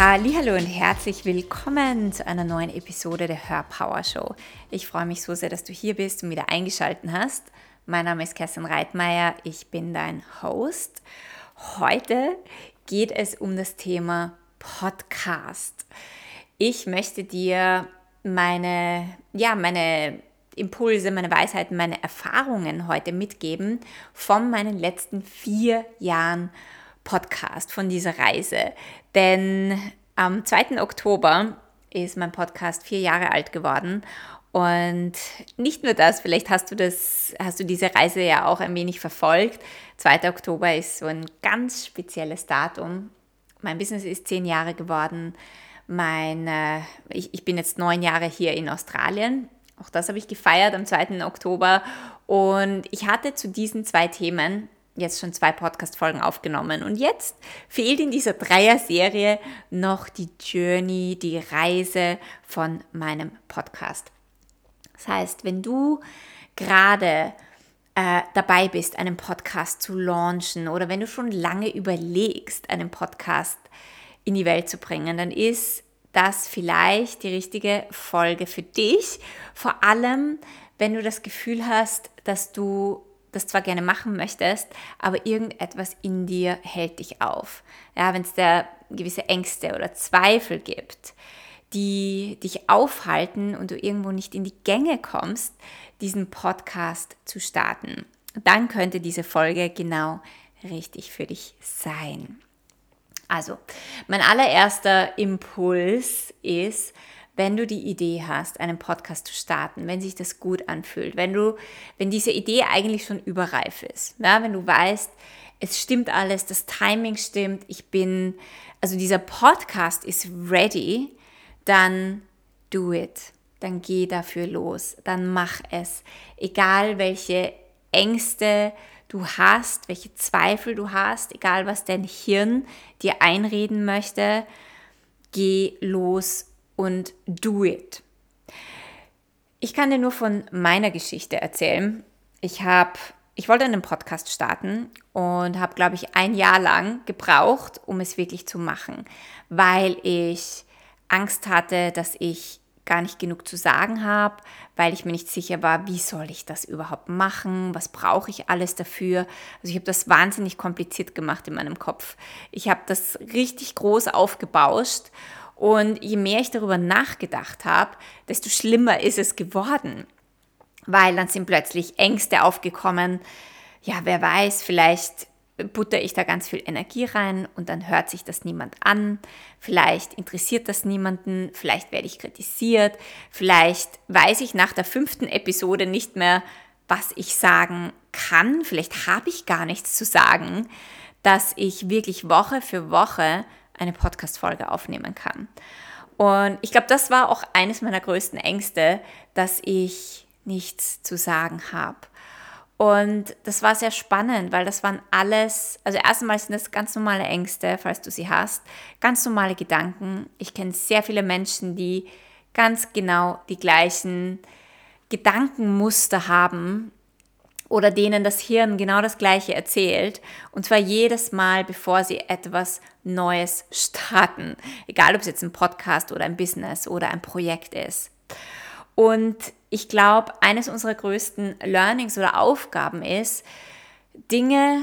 Hallo und herzlich willkommen zu einer neuen Episode der Hörpower Show. Ich freue mich so sehr, dass du hier bist und wieder eingeschaltet hast. Mein Name ist Kerstin Reitmeier, ich bin dein Host. Heute geht es um das Thema Podcast. Ich möchte dir meine, ja, meine Impulse, meine Weisheiten, meine Erfahrungen heute mitgeben von meinen letzten vier Jahren Podcast, von dieser Reise. Denn am 2. Oktober ist mein Podcast vier Jahre alt geworden. Und nicht nur das, vielleicht hast du das, hast du diese Reise ja auch ein wenig verfolgt. 2. Oktober ist so ein ganz spezielles Datum. Mein Business ist zehn Jahre geworden. Mein, äh, ich, ich bin jetzt neun Jahre hier in Australien. Auch das habe ich gefeiert am 2. Oktober. Und ich hatte zu diesen zwei Themen jetzt schon zwei Podcast-Folgen aufgenommen. Und jetzt fehlt in dieser Dreier-Serie noch die Journey, die Reise von meinem Podcast. Das heißt, wenn du gerade äh, dabei bist, einen Podcast zu launchen oder wenn du schon lange überlegst, einen Podcast in die Welt zu bringen, dann ist das vielleicht die richtige Folge für dich. Vor allem, wenn du das Gefühl hast, dass du das zwar gerne machen möchtest, aber irgendetwas in dir hält dich auf. Ja, wenn es da gewisse Ängste oder Zweifel gibt, die dich aufhalten und du irgendwo nicht in die Gänge kommst, diesen Podcast zu starten, dann könnte diese Folge genau richtig für dich sein. Also, mein allererster Impuls ist, wenn du die Idee hast, einen Podcast zu starten, wenn sich das gut anfühlt, wenn du, wenn diese Idee eigentlich schon überreif ist, ja, wenn du weißt, es stimmt alles, das Timing stimmt, ich bin, also dieser Podcast ist ready, dann do it, dann geh dafür los, dann mach es, egal welche Ängste du hast, welche Zweifel du hast, egal was dein Hirn dir einreden möchte, geh los und do it. Ich kann dir nur von meiner Geschichte erzählen. Ich habe ich wollte einen Podcast starten und habe, glaube ich, ein Jahr lang gebraucht, um es wirklich zu machen, weil ich Angst hatte, dass ich gar nicht genug zu sagen habe, weil ich mir nicht sicher war, wie soll ich das überhaupt machen, was brauche ich alles dafür. Also ich habe das wahnsinnig kompliziert gemacht in meinem Kopf. Ich habe das richtig groß aufgebauscht und je mehr ich darüber nachgedacht habe, desto schlimmer ist es geworden. Weil dann sind plötzlich Ängste aufgekommen. Ja, wer weiß, vielleicht butter ich da ganz viel Energie rein und dann hört sich das niemand an. Vielleicht interessiert das niemanden, vielleicht werde ich kritisiert, vielleicht weiß ich nach der fünften Episode nicht mehr, was ich sagen kann. Vielleicht habe ich gar nichts zu sagen, dass ich wirklich Woche für Woche eine Podcast-Folge aufnehmen kann. Und ich glaube, das war auch eines meiner größten Ängste, dass ich nichts zu sagen habe. Und das war sehr spannend, weil das waren alles, also erstmal sind das ganz normale Ängste, falls du sie hast, ganz normale Gedanken. Ich kenne sehr viele Menschen, die ganz genau die gleichen Gedankenmuster haben oder denen das Hirn genau das Gleiche erzählt. Und zwar jedes Mal, bevor sie etwas Neues starten. Egal, ob es jetzt ein Podcast oder ein Business oder ein Projekt ist. Und ich glaube, eines unserer größten Learnings oder Aufgaben ist, Dinge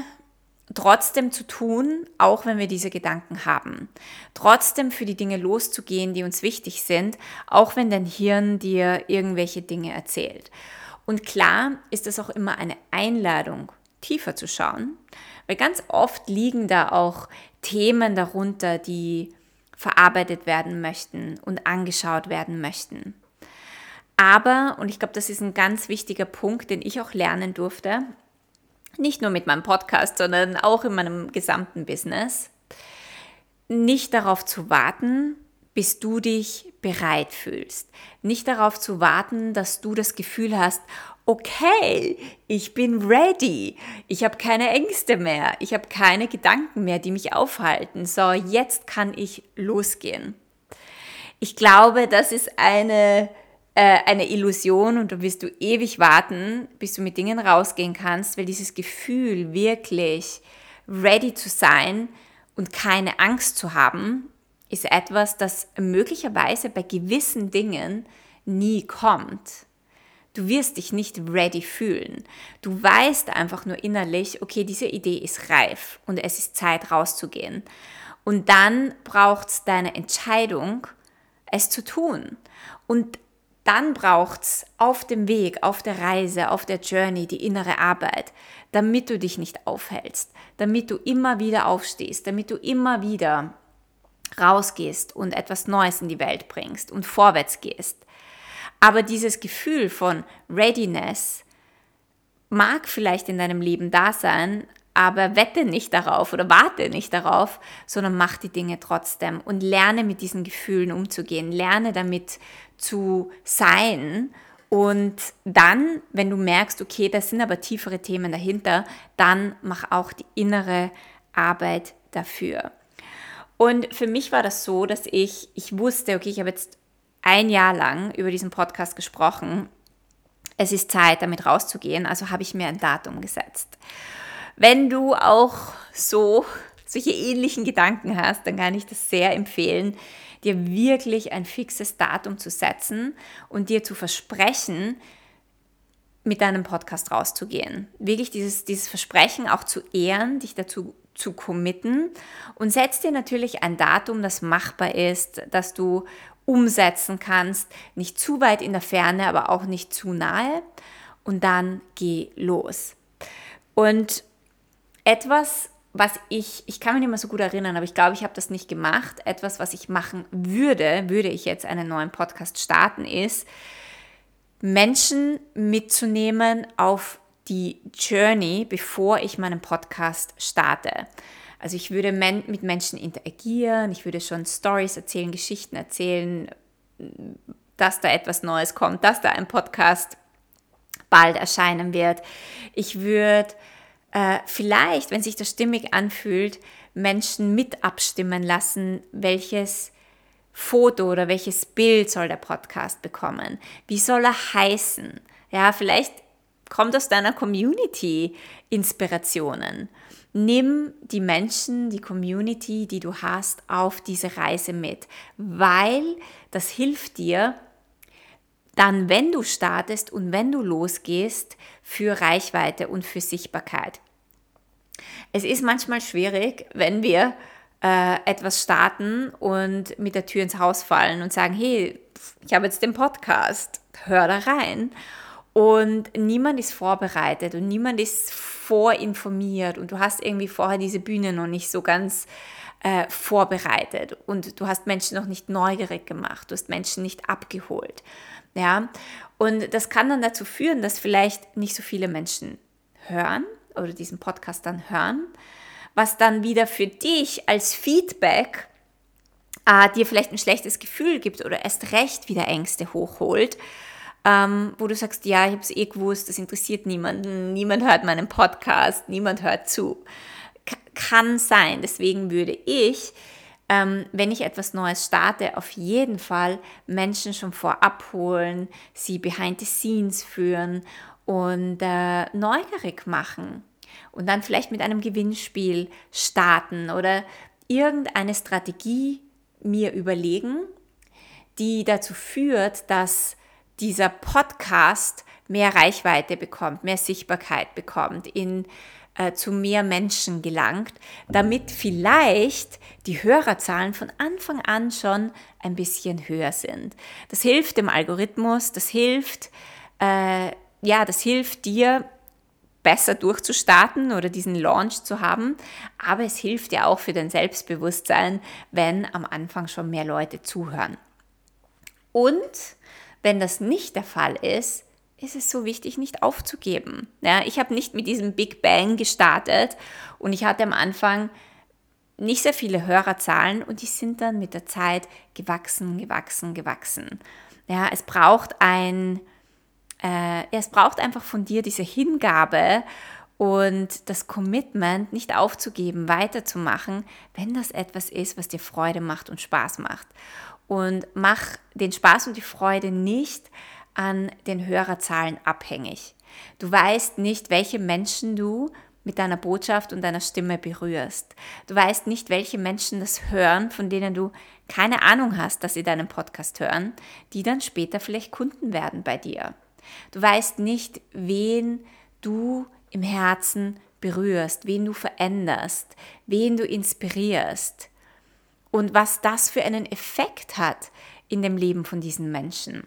trotzdem zu tun, auch wenn wir diese Gedanken haben. Trotzdem für die Dinge loszugehen, die uns wichtig sind, auch wenn dein Hirn dir irgendwelche Dinge erzählt. Und klar ist es auch immer eine Einladung, tiefer zu schauen, weil ganz oft liegen da auch Themen darunter, die verarbeitet werden möchten und angeschaut werden möchten. Aber, und ich glaube, das ist ein ganz wichtiger Punkt, den ich auch lernen durfte, nicht nur mit meinem Podcast, sondern auch in meinem gesamten Business, nicht darauf zu warten, bis du dich bereit fühlst. Nicht darauf zu warten, dass du das Gefühl hast, okay, ich bin ready. Ich habe keine Ängste mehr. Ich habe keine Gedanken mehr, die mich aufhalten. So, jetzt kann ich losgehen. Ich glaube, das ist eine, äh, eine Illusion und da wirst du ewig warten, bis du mit Dingen rausgehen kannst, weil dieses Gefühl, wirklich ready zu sein und keine Angst zu haben, ist etwas, das möglicherweise bei gewissen Dingen nie kommt. Du wirst dich nicht ready fühlen. Du weißt einfach nur innerlich, okay, diese Idee ist reif und es ist Zeit rauszugehen. Und dann braucht es deine Entscheidung, es zu tun. Und dann braucht es auf dem Weg, auf der Reise, auf der Journey die innere Arbeit, damit du dich nicht aufhältst, damit du immer wieder aufstehst, damit du immer wieder rausgehst und etwas Neues in die Welt bringst und vorwärts gehst. Aber dieses Gefühl von Readiness mag vielleicht in deinem Leben da sein, aber wette nicht darauf oder warte nicht darauf, sondern mach die Dinge trotzdem und lerne mit diesen Gefühlen umzugehen, lerne damit zu sein und dann, wenn du merkst, okay, das sind aber tiefere Themen dahinter, dann mach auch die innere Arbeit dafür. Und für mich war das so, dass ich, ich wusste, okay, ich habe jetzt ein Jahr lang über diesen Podcast gesprochen. Es ist Zeit, damit rauszugehen, also habe ich mir ein Datum gesetzt. Wenn du auch so solche ähnlichen Gedanken hast, dann kann ich das sehr empfehlen, dir wirklich ein fixes Datum zu setzen und dir zu versprechen, mit deinem Podcast rauszugehen. Wirklich dieses, dieses Versprechen auch zu ehren, dich dazu zu committen und setz dir natürlich ein Datum, das machbar ist, dass du umsetzen kannst. Nicht zu weit in der Ferne, aber auch nicht zu nahe. Und dann geh los. Und etwas, was ich, ich kann mich nicht mehr so gut erinnern, aber ich glaube, ich habe das nicht gemacht. Etwas, was ich machen würde, würde ich jetzt einen neuen Podcast starten, ist, Menschen mitzunehmen auf die Journey, bevor ich meinen Podcast starte. Also ich würde men mit Menschen interagieren, ich würde schon Stories erzählen, Geschichten erzählen, dass da etwas Neues kommt, dass da ein Podcast bald erscheinen wird. Ich würde äh, vielleicht, wenn sich das stimmig anfühlt, Menschen mit abstimmen lassen, welches Foto oder welches Bild soll der Podcast bekommen? Wie soll er heißen? Ja, vielleicht kommt aus deiner Community Inspirationen. Nimm die Menschen, die Community, die du hast, auf diese Reise mit, weil das hilft dir, dann, wenn du startest und wenn du losgehst, für Reichweite und für Sichtbarkeit. Es ist manchmal schwierig, wenn wir äh, etwas starten und mit der Tür ins Haus fallen und sagen, hey, ich habe jetzt den Podcast, hör da rein. Und niemand ist vorbereitet und niemand ist vorinformiert. Und du hast irgendwie vorher diese Bühne noch nicht so ganz äh, vorbereitet. Und du hast Menschen noch nicht neugierig gemacht, du hast Menschen nicht abgeholt. Ja, und das kann dann dazu führen, dass vielleicht nicht so viele Menschen hören oder diesen Podcast dann hören, was dann wieder für dich als Feedback äh, dir vielleicht ein schlechtes Gefühl gibt oder erst recht wieder Ängste hochholt ähm, wo du sagst, ja, ich habe es eh gewusst, das interessiert niemanden, niemand hört meinen Podcast, niemand hört zu. K kann sein. Deswegen würde ich, ähm, wenn ich etwas Neues starte, auf jeden Fall Menschen schon vorab holen, sie behind the scenes führen und äh, neugierig machen. Und dann vielleicht mit einem Gewinnspiel starten oder irgendeine Strategie mir überlegen, die dazu führt, dass dieser Podcast mehr Reichweite bekommt, mehr Sichtbarkeit bekommt, in, äh, zu mehr Menschen gelangt, damit vielleicht die Hörerzahlen von Anfang an schon ein bisschen höher sind. Das hilft dem Algorithmus, das hilft, äh, ja, das hilft dir, besser durchzustarten oder diesen Launch zu haben. Aber es hilft ja auch für dein Selbstbewusstsein, wenn am Anfang schon mehr Leute zuhören. Und wenn das nicht der Fall ist, ist es so wichtig, nicht aufzugeben. Ja, ich habe nicht mit diesem Big Bang gestartet und ich hatte am Anfang nicht sehr viele Hörerzahlen und die sind dann mit der Zeit gewachsen, gewachsen, gewachsen. Ja, es braucht ein, äh, es braucht einfach von dir diese Hingabe und das Commitment nicht aufzugeben, weiterzumachen, wenn das etwas ist, was dir Freude macht und Spaß macht und mach den Spaß und die Freude nicht an den Hörerzahlen abhängig. Du weißt nicht, welche Menschen du mit deiner Botschaft und deiner Stimme berührst. Du weißt nicht, welche Menschen das hören, von denen du keine Ahnung hast, dass sie deinen Podcast hören, die dann später vielleicht Kunden werden bei dir. Du weißt nicht, wen du im Herzen berührst, wen du veränderst, wen du inspirierst und was das für einen Effekt hat in dem Leben von diesen Menschen.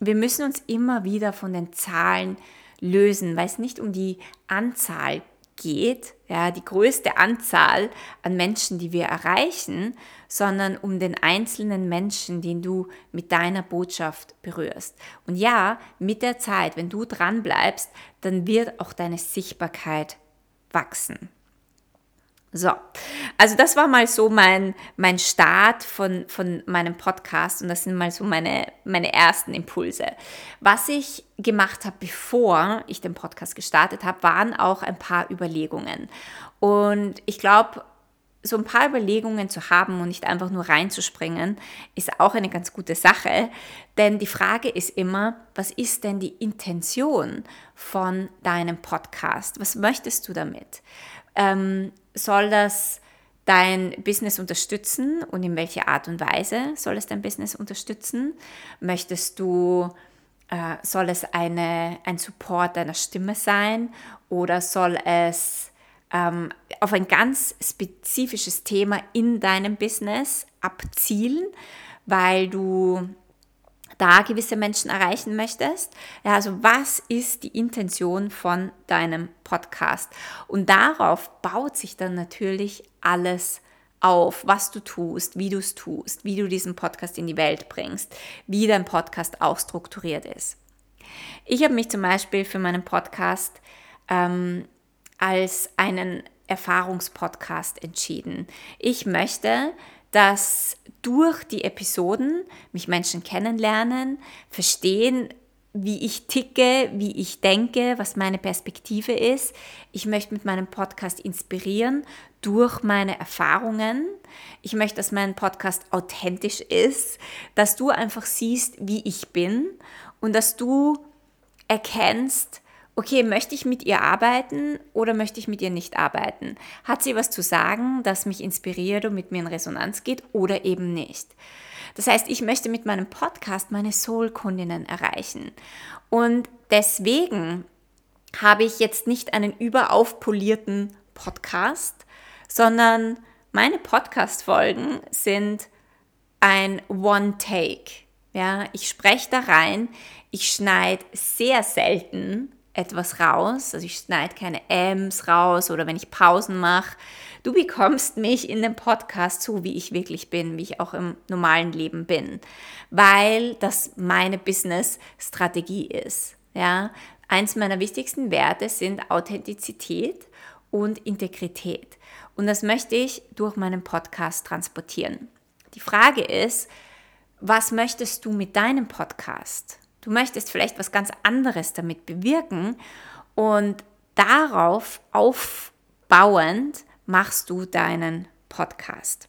Wir müssen uns immer wieder von den Zahlen lösen, weil es nicht um die Anzahl geht, ja, die größte Anzahl an Menschen, die wir erreichen, sondern um den einzelnen Menschen, den du mit deiner Botschaft berührst. Und ja, mit der Zeit, wenn du dran bleibst, dann wird auch deine Sichtbarkeit wachsen. So, also das war mal so mein, mein Start von, von meinem Podcast und das sind mal so meine, meine ersten Impulse. Was ich gemacht habe, bevor ich den Podcast gestartet habe, waren auch ein paar Überlegungen. Und ich glaube, so ein paar Überlegungen zu haben und nicht einfach nur reinzuspringen, ist auch eine ganz gute Sache. Denn die Frage ist immer, was ist denn die Intention von deinem Podcast? Was möchtest du damit? Ähm, soll das dein Business unterstützen und in welcher Art und Weise soll es dein Business unterstützen? Möchtest du, äh, soll es eine, ein Support deiner Stimme sein oder soll es ähm, auf ein ganz spezifisches Thema in deinem Business abzielen, weil du da gewisse Menschen erreichen möchtest. Ja, also was ist die Intention von deinem Podcast? Und darauf baut sich dann natürlich alles auf, was du tust, wie du es tust, wie du diesen Podcast in die Welt bringst, wie dein Podcast auch strukturiert ist. Ich habe mich zum Beispiel für meinen Podcast ähm, als einen Erfahrungspodcast entschieden. Ich möchte, dass durch die Episoden mich Menschen kennenlernen, verstehen, wie ich ticke, wie ich denke, was meine Perspektive ist. Ich möchte mit meinem Podcast inspirieren durch meine Erfahrungen. Ich möchte, dass mein Podcast authentisch ist, dass du einfach siehst, wie ich bin und dass du erkennst, okay, möchte ich mit ihr arbeiten oder möchte ich mit ihr nicht arbeiten? Hat sie was zu sagen, das mich inspiriert und mit mir in Resonanz geht oder eben nicht? Das heißt, ich möchte mit meinem Podcast meine Soul-Kundinnen erreichen. Und deswegen habe ich jetzt nicht einen überaufpolierten Podcast, sondern meine Podcast-Folgen sind ein One-Take. Ja, ich spreche da rein, ich schneide sehr selten etwas raus. Also ich schneide keine Ms raus oder wenn ich Pausen mache. Du bekommst mich in dem Podcast so, wie ich wirklich bin, wie ich auch im normalen Leben bin, weil das meine Business-Strategie ist. Ja, eins meiner wichtigsten Werte sind Authentizität und Integrität. Und das möchte ich durch meinen Podcast transportieren. Die Frage ist, was möchtest du mit deinem Podcast? Du möchtest vielleicht was ganz anderes damit bewirken und darauf aufbauend machst du deinen Podcast.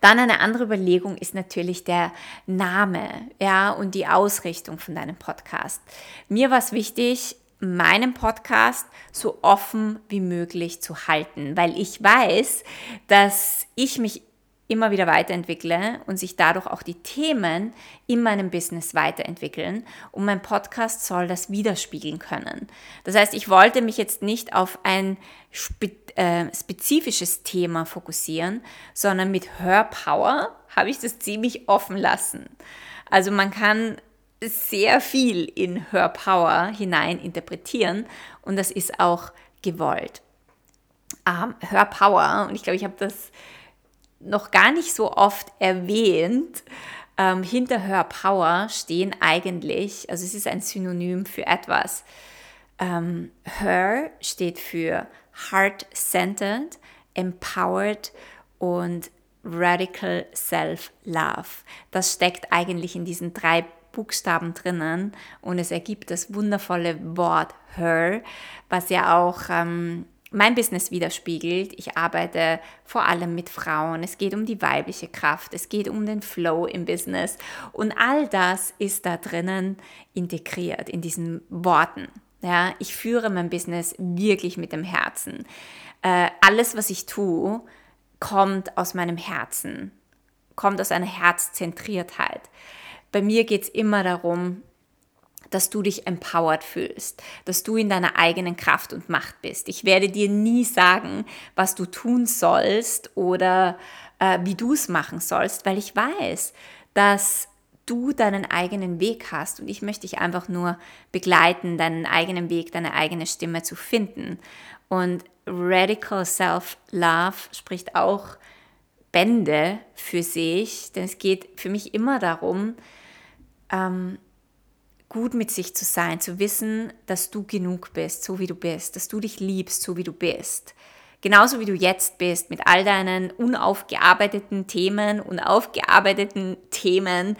Dann eine andere Überlegung ist natürlich der Name, ja, und die Ausrichtung von deinem Podcast. Mir war es wichtig, meinen Podcast so offen wie möglich zu halten, weil ich weiß, dass ich mich immer wieder weiterentwickle und sich dadurch auch die Themen in meinem Business weiterentwickeln und mein Podcast soll das widerspiegeln können. Das heißt, ich wollte mich jetzt nicht auf ein spe äh, spezifisches Thema fokussieren, sondern mit Hörpower habe ich das ziemlich offen lassen. Also man kann sehr viel in Hörpower hinein interpretieren und das ist auch gewollt. Ähm, Hörpower, und ich glaube, ich habe das noch gar nicht so oft erwähnt. Ähm, hinter Her Power stehen eigentlich, also es ist ein Synonym für etwas. Ähm, Her steht für Heart-Centered, Empowered und Radical Self-Love. Das steckt eigentlich in diesen drei Buchstaben drinnen und es ergibt das wundervolle Wort Her, was ja auch ähm, mein Business widerspiegelt. Ich arbeite vor allem mit Frauen. Es geht um die weibliche Kraft. Es geht um den Flow im Business. Und all das ist da drinnen integriert in diesen Worten. Ja, ich führe mein Business wirklich mit dem Herzen. Äh, alles, was ich tue, kommt aus meinem Herzen, kommt aus einer Herzzentriertheit. Bei mir geht es immer darum, dass du dich empowered fühlst, dass du in deiner eigenen Kraft und Macht bist. Ich werde dir nie sagen, was du tun sollst oder äh, wie du es machen sollst, weil ich weiß, dass du deinen eigenen Weg hast und ich möchte dich einfach nur begleiten, deinen eigenen Weg, deine eigene Stimme zu finden. Und Radical Self-Love spricht auch Bände für sich, denn es geht für mich immer darum, ähm, gut mit sich zu sein, zu wissen, dass du genug bist, so wie du bist, dass du dich liebst, so wie du bist. Genauso wie du jetzt bist, mit all deinen unaufgearbeiteten Themen, unaufgearbeiteten Themen,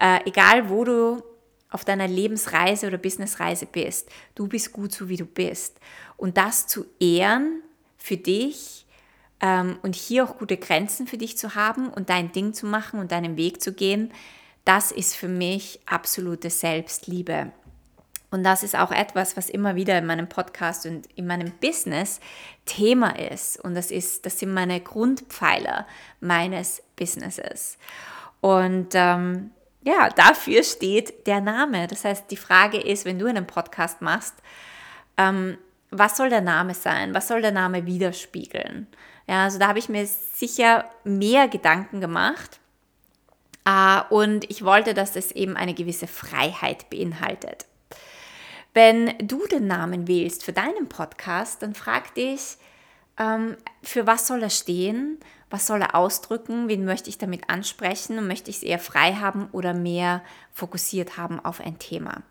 äh, egal wo du auf deiner Lebensreise oder Businessreise bist, du bist gut so wie du bist. Und das zu ehren für dich ähm, und hier auch gute Grenzen für dich zu haben und dein Ding zu machen und deinen Weg zu gehen, das ist für mich absolute Selbstliebe. Und das ist auch etwas, was immer wieder in meinem Podcast und in meinem Business Thema ist. Und das ist, das sind meine Grundpfeiler meines Businesses. Und ähm, ja, dafür steht der Name. Das heißt, die Frage ist, wenn du einen Podcast machst, ähm, was soll der Name sein? Was soll der Name widerspiegeln? Ja, also da habe ich mir sicher mehr Gedanken gemacht. Äh, und ich wollte, dass es eben eine gewisse Freiheit beinhaltet. Wenn du den Namen wählst für deinen Podcast, dann frag dich, ähm, für was soll er stehen was soll er ausdrücken, wen möchte ich damit ansprechen und möchte ich es eher frei haben oder mehr fokussiert haben auf ein Thema.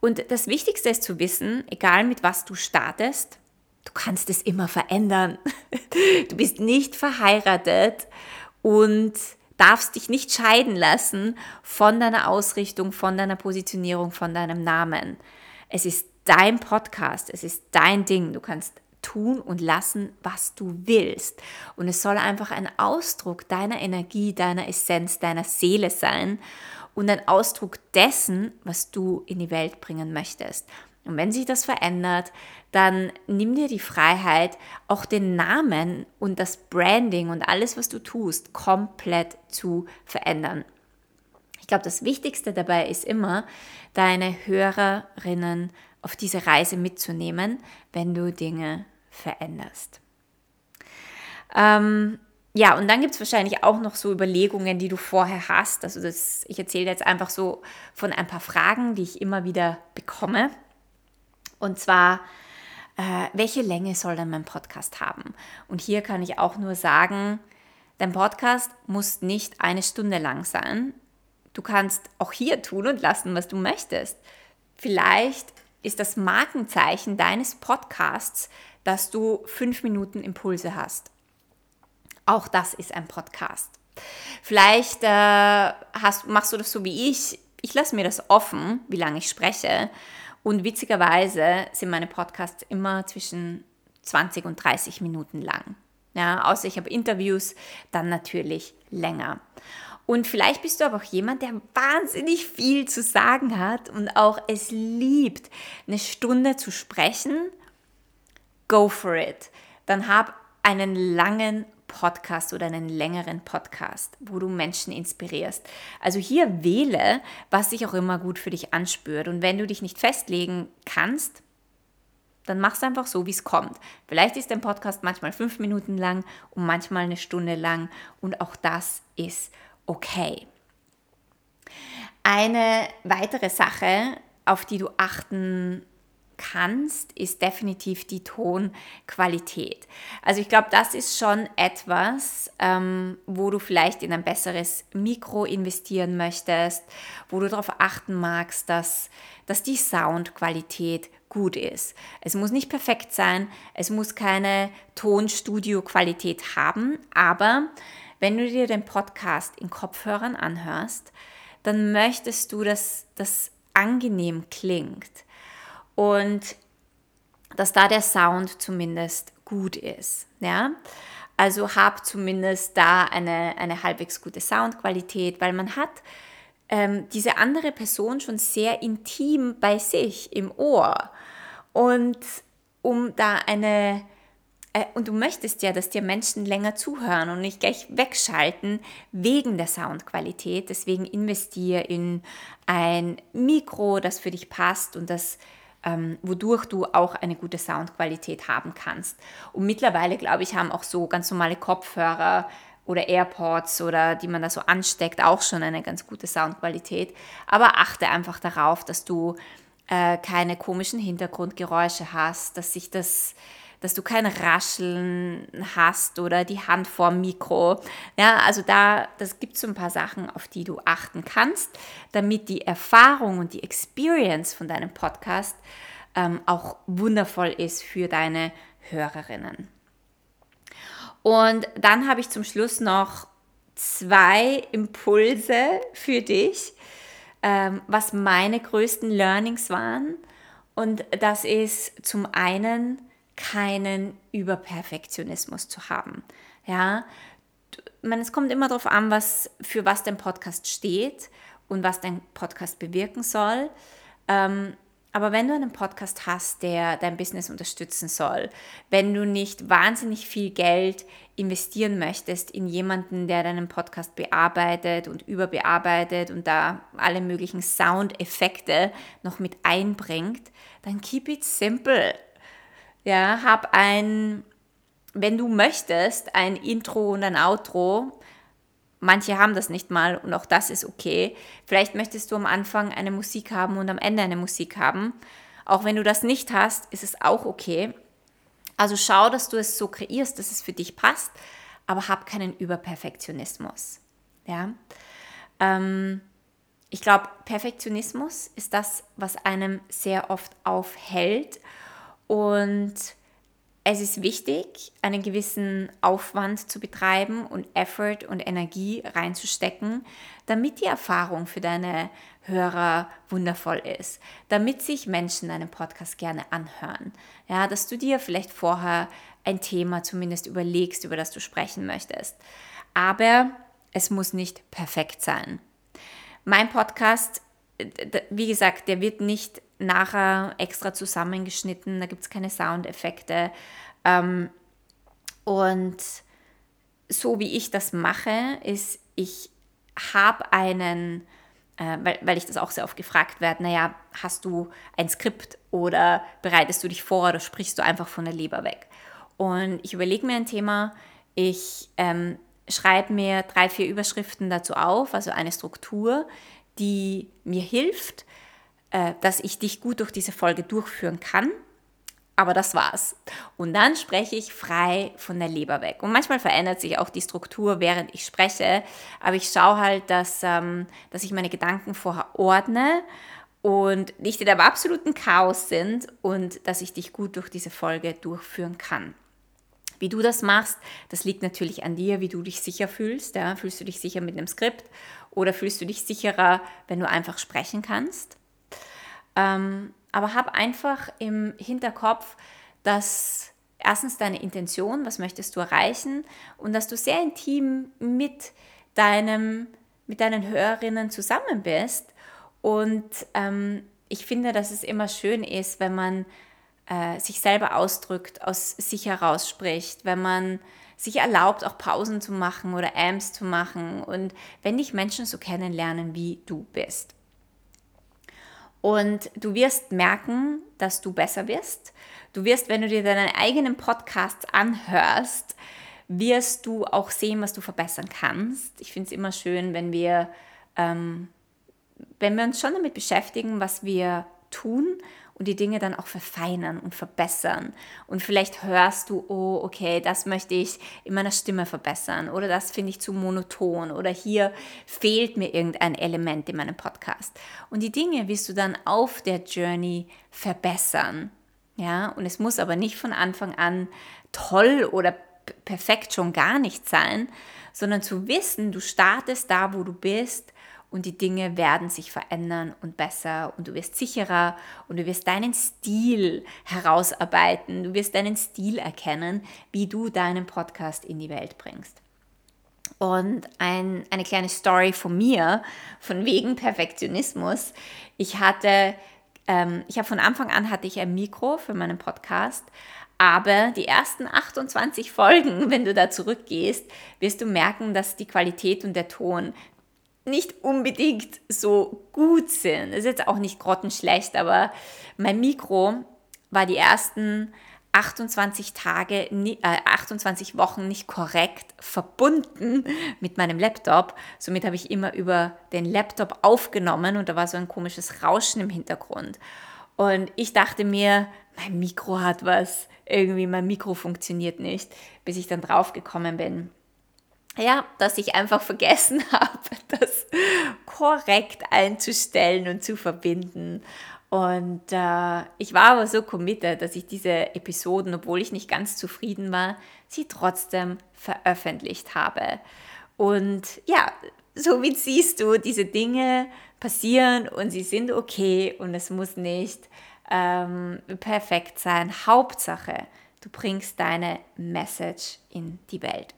Und das Wichtigste ist zu wissen, egal mit was du startest, du kannst es immer verändern. Du bist nicht verheiratet und darfst dich nicht scheiden lassen von deiner Ausrichtung, von deiner Positionierung, von deinem Namen. Es ist dein Podcast, es ist dein Ding. Du kannst tun und lassen, was du willst. Und es soll einfach ein Ausdruck deiner Energie, deiner Essenz, deiner Seele sein und ein Ausdruck dessen, was du in die Welt bringen möchtest. Und wenn sich das verändert, dann nimm dir die Freiheit, auch den Namen und das Branding und alles, was du tust, komplett zu verändern. Ich glaube, das Wichtigste dabei ist immer, deine Hörerinnen auf diese Reise mitzunehmen, wenn du Dinge veränderst. Ähm, ja, und dann gibt es wahrscheinlich auch noch so Überlegungen, die du vorher hast. Also das, ich erzähle jetzt einfach so von ein paar Fragen, die ich immer wieder bekomme. Und zwar, äh, welche Länge soll denn mein Podcast haben? Und hier kann ich auch nur sagen, dein Podcast muss nicht eine Stunde lang sein. Du kannst auch hier tun und lassen, was du möchtest. Vielleicht ist das Markenzeichen deines Podcasts, dass du fünf Minuten Impulse hast. Auch das ist ein Podcast. Vielleicht äh, hast, machst du das so wie ich. Ich lasse mir das offen, wie lange ich spreche. Und witzigerweise sind meine Podcasts immer zwischen 20 und 30 Minuten lang. Ja, außer ich habe Interviews, dann natürlich länger. Und vielleicht bist du aber auch jemand, der wahnsinnig viel zu sagen hat und auch es liebt, eine Stunde zu sprechen go for it. Dann hab einen langen Podcast oder einen längeren Podcast, wo du Menschen inspirierst. Also hier wähle, was sich auch immer gut für dich anspürt. Und wenn du dich nicht festlegen kannst, dann mach es einfach so, wie es kommt. Vielleicht ist dein Podcast manchmal fünf Minuten lang und manchmal eine Stunde lang und auch das ist okay. Eine weitere Sache, auf die du achten kannst, ist definitiv die Tonqualität. Also ich glaube, das ist schon etwas, ähm, wo du vielleicht in ein besseres Mikro investieren möchtest, wo du darauf achten magst, dass, dass die Soundqualität gut ist. Es muss nicht perfekt sein, es muss keine Tonstudio-Qualität haben, aber wenn du dir den Podcast in Kopfhörern anhörst, dann möchtest du, dass das angenehm klingt und dass da der Sound zumindest gut ist. Ja? Also hab zumindest da eine, eine halbwegs gute Soundqualität, weil man hat ähm, diese andere Person schon sehr intim bei sich im Ohr. Und um da eine äh, und du möchtest ja, dass dir Menschen länger zuhören und nicht gleich wegschalten wegen der Soundqualität. Deswegen investiere in ein Mikro, das für dich passt und das ähm, wodurch du auch eine gute Soundqualität haben kannst. Und mittlerweile, glaube ich, haben auch so ganz normale Kopfhörer oder AirPods oder die man da so ansteckt, auch schon eine ganz gute Soundqualität. Aber achte einfach darauf, dass du äh, keine komischen Hintergrundgeräusche hast, dass sich das dass du kein Rascheln hast oder die Hand vorm Mikro. Ja, also da, das gibt so ein paar Sachen, auf die du achten kannst, damit die Erfahrung und die Experience von deinem Podcast ähm, auch wundervoll ist für deine Hörerinnen. Und dann habe ich zum Schluss noch zwei Impulse für dich, ähm, was meine größten Learnings waren. Und das ist zum einen, keinen Überperfektionismus zu haben. Ja, man, es kommt immer darauf an, was, für was dein Podcast steht und was dein Podcast bewirken soll. Ähm, aber wenn du einen Podcast hast, der dein Business unterstützen soll, wenn du nicht wahnsinnig viel Geld investieren möchtest in jemanden, der deinen Podcast bearbeitet und überbearbeitet und da alle möglichen Soundeffekte noch mit einbringt, dann keep it simple. Ja, hab ein, wenn du möchtest, ein Intro und ein Outro. Manche haben das nicht mal und auch das ist okay. Vielleicht möchtest du am Anfang eine Musik haben und am Ende eine Musik haben. Auch wenn du das nicht hast, ist es auch okay. Also schau, dass du es so kreierst, dass es für dich passt, aber hab keinen Überperfektionismus. Ja. Ähm, ich glaube, Perfektionismus ist das, was einem sehr oft aufhält und es ist wichtig, einen gewissen Aufwand zu betreiben und Effort und Energie reinzustecken, damit die Erfahrung für deine Hörer wundervoll ist, damit sich Menschen deinen Podcast gerne anhören. Ja, dass du dir vielleicht vorher ein Thema zumindest überlegst, über das du sprechen möchtest. Aber es muss nicht perfekt sein. Mein Podcast, wie gesagt, der wird nicht nachher extra zusammengeschnitten, da gibt es keine Soundeffekte. Ähm, und so wie ich das mache, ist, ich habe einen, äh, weil, weil ich das auch sehr oft gefragt werde, naja, hast du ein Skript oder bereitest du dich vor oder sprichst du einfach von der Leber weg? Und ich überlege mir ein Thema, ich ähm, schreibe mir drei, vier Überschriften dazu auf, also eine Struktur, die mir hilft, äh, dass ich dich gut durch diese Folge durchführen kann. Aber das war's. Und dann spreche ich frei von der Leber weg. Und manchmal verändert sich auch die Struktur, während ich spreche. Aber ich schaue halt, dass, ähm, dass ich meine Gedanken vorher ordne und nicht in einem absoluten Chaos sind und dass ich dich gut durch diese Folge durchführen kann. Wie du das machst, das liegt natürlich an dir, wie du dich sicher fühlst. Ja? Fühlst du dich sicher mit einem Skript oder fühlst du dich sicherer, wenn du einfach sprechen kannst? Ähm, aber hab einfach im Hinterkopf, dass erstens deine Intention, was möchtest du erreichen und dass du sehr intim mit deinem, mit deinen Hörerinnen zusammen bist. Und ähm, ich finde, dass es immer schön ist, wenn man äh, sich selber ausdrückt, aus sich heraus spricht, wenn man sich erlaubt, auch Pausen zu machen oder Amps zu machen und wenn dich Menschen so kennenlernen, wie du bist. Und du wirst merken, dass du besser wirst. Du wirst, wenn du dir deinen eigenen Podcast anhörst, wirst du auch sehen, was du verbessern kannst. Ich finde es immer schön, wenn wir, ähm, wenn wir uns schon damit beschäftigen, was wir tun und die Dinge dann auch verfeinern und verbessern. Und vielleicht hörst du, oh, okay, das möchte ich in meiner Stimme verbessern oder das finde ich zu monoton oder hier fehlt mir irgendein Element in meinem Podcast. Und die Dinge wirst du dann auf der Journey verbessern. Ja, und es muss aber nicht von Anfang an toll oder perfekt schon gar nicht sein, sondern zu wissen, du startest da, wo du bist und die Dinge werden sich verändern und besser und du wirst sicherer und du wirst deinen Stil herausarbeiten, du wirst deinen Stil erkennen, wie du deinen Podcast in die Welt bringst. Und ein, eine kleine Story von mir, von wegen Perfektionismus. Ich hatte ähm, ich habe von Anfang an hatte ich ein Mikro für meinen Podcast, aber die ersten 28 Folgen, wenn du da zurückgehst, wirst du merken, dass die Qualität und der Ton nicht unbedingt so gut sind. Ist jetzt auch nicht grottenschlecht, aber mein Mikro war die ersten 28 Tage, äh, 28 Wochen nicht korrekt verbunden mit meinem Laptop. Somit habe ich immer über den Laptop aufgenommen und da war so ein komisches Rauschen im Hintergrund. Und ich dachte mir, mein Mikro hat was, irgendwie mein Mikro funktioniert nicht, bis ich dann drauf gekommen bin. Ja, dass ich einfach vergessen habe, das korrekt einzustellen und zu verbinden. Und äh, ich war aber so committed, dass ich diese Episoden, obwohl ich nicht ganz zufrieden war, sie trotzdem veröffentlicht habe. Und ja, somit siehst du, diese Dinge passieren und sie sind okay und es muss nicht ähm, perfekt sein. Hauptsache, du bringst deine Message in die Welt.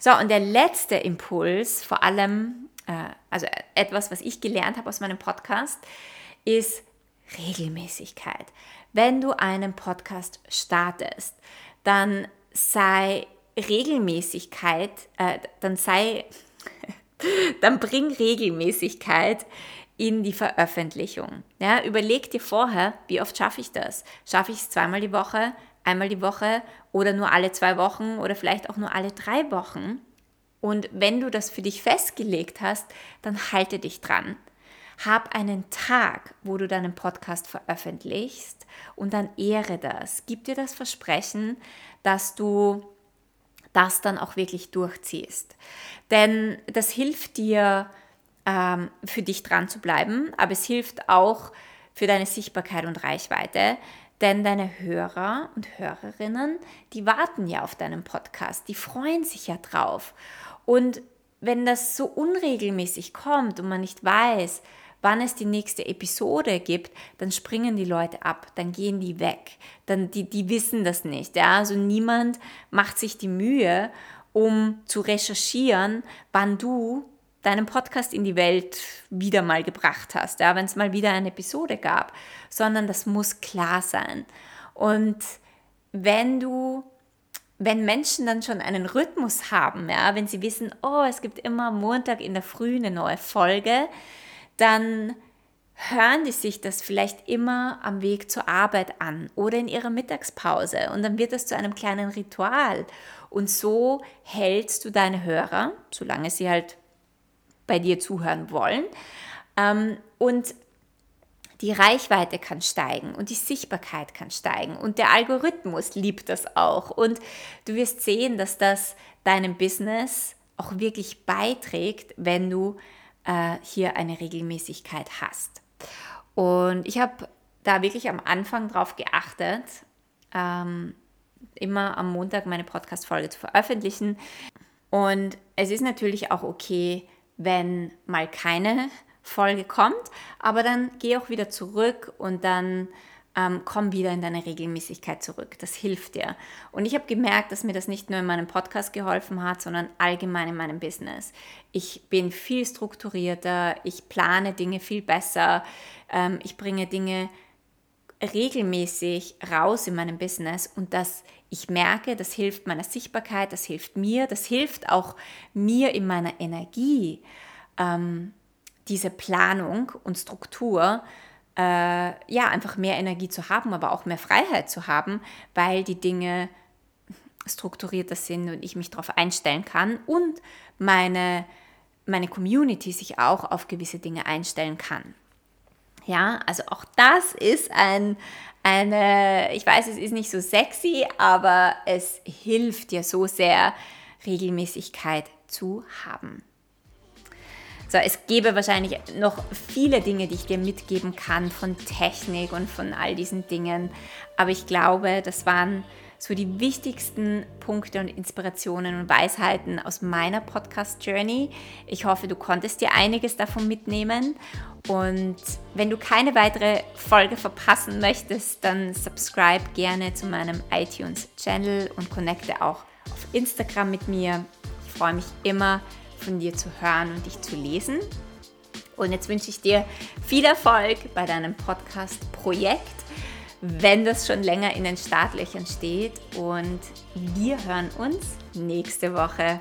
So, und der letzte Impuls, vor allem, äh, also etwas, was ich gelernt habe aus meinem Podcast, ist, Regelmäßigkeit. Wenn du einen Podcast startest, dann sei Regelmäßigkeit, äh, dann sei, dann bring Regelmäßigkeit in die Veröffentlichung. Ja, überleg dir vorher, wie oft schaffe ich das? Schaffe ich es zweimal die Woche, einmal die Woche oder nur alle zwei Wochen oder vielleicht auch nur alle drei Wochen? Und wenn du das für dich festgelegt hast, dann halte dich dran. Hab einen Tag, wo du deinen Podcast veröffentlichst und dann ehre das. Gib dir das Versprechen, dass du das dann auch wirklich durchziehst. Denn das hilft dir, ähm, für dich dran zu bleiben, aber es hilft auch für deine Sichtbarkeit und Reichweite. Denn deine Hörer und Hörerinnen, die warten ja auf deinen Podcast, die freuen sich ja drauf. Und wenn das so unregelmäßig kommt und man nicht weiß, wann es die nächste Episode gibt, dann springen die Leute ab, dann gehen die weg, dann die, die wissen das nicht. Ja? Also niemand macht sich die Mühe, um zu recherchieren, wann du deinen Podcast in die Welt wieder mal gebracht hast, ja? wenn es mal wieder eine Episode gab, sondern das muss klar sein. Und wenn du wenn Menschen dann schon einen Rhythmus haben, ja, wenn sie wissen, oh, es gibt immer Montag in der Früh eine neue Folge, dann hören die sich das vielleicht immer am Weg zur Arbeit an oder in ihrer Mittagspause und dann wird das zu einem kleinen Ritual. Und so hältst du deine Hörer, solange sie halt bei dir zuhören wollen. Ähm, und die Reichweite kann steigen und die Sichtbarkeit kann steigen und der Algorithmus liebt das auch. Und du wirst sehen, dass das deinem Business auch wirklich beiträgt, wenn du äh, hier eine Regelmäßigkeit hast. Und ich habe da wirklich am Anfang drauf geachtet, ähm, immer am Montag meine Podcast-Folge zu veröffentlichen. Und es ist natürlich auch okay, wenn mal keine Folge kommt, aber dann geh auch wieder zurück und dann ähm, komm wieder in deine Regelmäßigkeit zurück. Das hilft dir. Und ich habe gemerkt, dass mir das nicht nur in meinem Podcast geholfen hat, sondern allgemein in meinem Business. Ich bin viel strukturierter, ich plane Dinge viel besser, ähm, ich bringe Dinge regelmäßig raus in meinem Business und das ich merke, das hilft meiner Sichtbarkeit, das hilft mir, das hilft auch mir in meiner Energie, ähm, diese Planung und Struktur äh, ja, einfach mehr Energie zu haben, aber auch mehr Freiheit zu haben, weil die Dinge strukturierter sind und ich mich darauf einstellen kann und meine, meine Community sich auch auf gewisse Dinge einstellen kann. Ja, also auch das ist ein, eine, ich weiß, es ist nicht so sexy, aber es hilft dir so sehr, Regelmäßigkeit zu haben. So, es gäbe wahrscheinlich noch viele Dinge, die ich dir mitgeben kann von Technik und von all diesen Dingen. Aber ich glaube, das waren so die wichtigsten Punkte und Inspirationen und Weisheiten aus meiner Podcast-Journey. Ich hoffe, du konntest dir einiges davon mitnehmen. Und wenn du keine weitere Folge verpassen möchtest, dann subscribe gerne zu meinem iTunes-Channel und connecte auch auf Instagram mit mir. Ich freue mich immer, von dir zu hören und dich zu lesen. Und jetzt wünsche ich dir viel Erfolg bei deinem Podcast-Projekt, wenn das schon länger in den Startlöchern steht. Und wir hören uns nächste Woche.